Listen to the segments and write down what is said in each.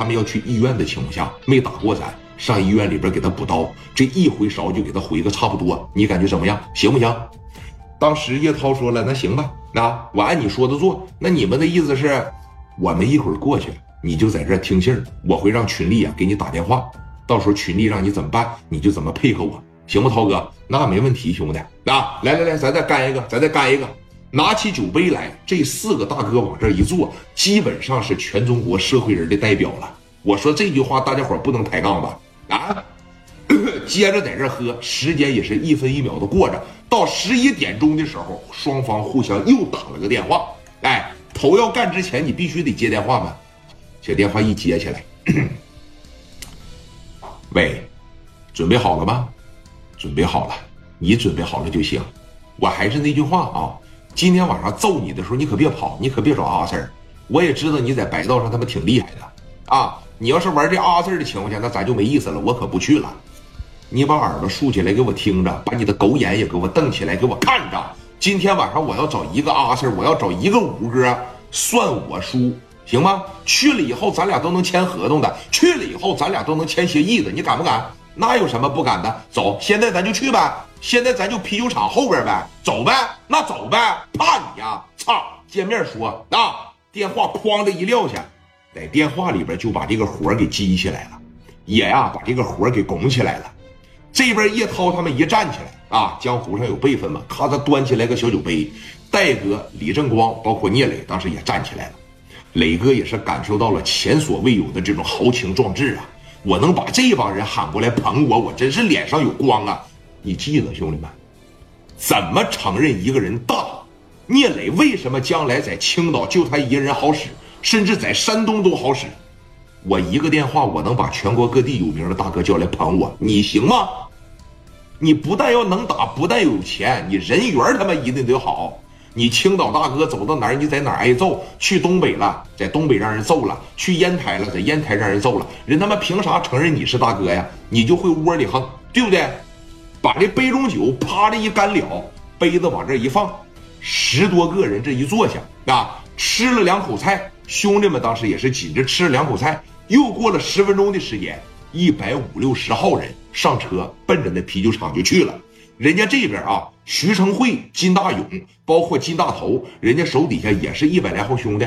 他们要去医院的情况下没打过咱，上医院里边给他补刀，这一回勺就给他回个差不多，你感觉怎么样？行不行？当时叶涛说了，那行吧，那我按你说的做。那你们的意思是，我们一会儿过去，你就在这听信儿，我会让群力啊给你打电话，到时候群力让你怎么办，你就怎么配合我，行不？涛哥，那没问题，兄弟。那，来来来，咱再干一个，咱再干一个。拿起酒杯来，这四个大哥往这一坐，基本上是全中国社会人的代表了。我说这句话，大家伙不能抬杠吧？啊，接着在这喝，时间也是一分一秒的过着。到十一点钟的时候，双方互相又打了个电话。哎，头要干之前，你必须得接电话嘛。这电话一接起来，喂，准备好了吗？准备好了，你准备好了就行。我还是那句话啊。今天晚上揍你的时候，你可别跑，你可别找阿四我也知道你在白道上他妈挺厉害的啊！你要是玩这阿四的情况下，那咱就没意思了，我可不去了。你把耳朵竖起来给我听着，把你的狗眼也给我瞪起来给我看着。今天晚上我要找一个阿四我要找一个五哥，算我输，行吗？去了以后咱俩都能签合同的，去了以后咱俩都能签协议的，你敢不敢？那有什么不敢的？走，现在咱就去呗。现在咱就啤酒厂后边呗，走呗，那走呗，怕你呀？操！见面说啊，电话哐的一撂下，在电话里边就把这个活给激起来了，也呀把这个活给拱起来了。这边叶涛他们一站起来啊，江湖上有辈分嘛，咔嚓端起来个小酒杯。戴哥、李正光，包括聂磊，当时也站起来了。磊哥也是感受到了前所未有的这种豪情壮志啊！我能把这帮人喊过来捧我，我真是脸上有光啊！你记得兄弟们，怎么承认一个人大？聂磊为什么将来在青岛就他一个人好使，甚至在山东都好使？我一个电话，我能把全国各地有名的大哥叫来捧我，你行吗？你不但要能打，不但有钱，你人缘他妈一定得好。你青岛大哥走到哪儿，你在哪儿挨揍？去东北了，在东北让人揍了；去烟台了，在烟台让人揍了。人他妈凭啥承认你是大哥呀？你就会窝里横，对不对？把这杯中酒啪的一干了，杯子往这一放，十多个人这一坐下啊，吃了两口菜，兄弟们当时也是紧着吃了两口菜。又过了十分钟的时间，一百五六十号人上车，奔着那啤酒厂就去了。人家这边啊，徐成会、金大勇，包括金大头，人家手底下也是一百来号兄弟，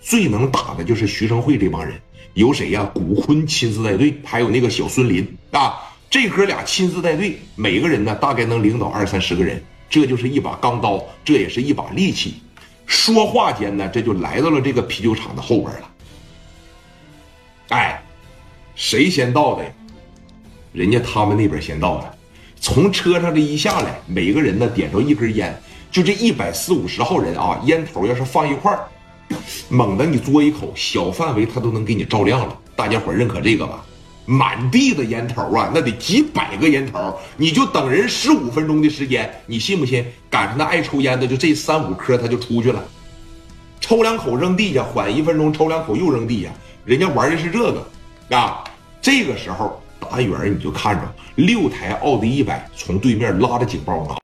最能打的就是徐成会这帮人，有谁呀？古坤亲自带队，还有那个小孙林啊。这哥俩亲自带队，每个人呢大概能领导二三十个人，这就是一把钢刀，这也是一把利器。说话间呢，这就来到了这个啤酒厂的后边了。哎，谁先到的？人家他们那边先到的。从车上这一下来，每个人呢点着一根烟，就这一百四五十号人啊，烟头要是放一块儿，猛的你嘬一口，小范围他都能给你照亮了。大家伙认可这个吧？满地的烟头啊，那得几百个烟头，你就等人十五分钟的时间，你信不信？赶上那爱抽烟的，就这三五颗他就出去了，抽两口扔地下，缓一分钟，抽两口又扔地下，人家玩的是这个啊。这个时候打远你就看着六台奥迪一百从对面拉着警报呢。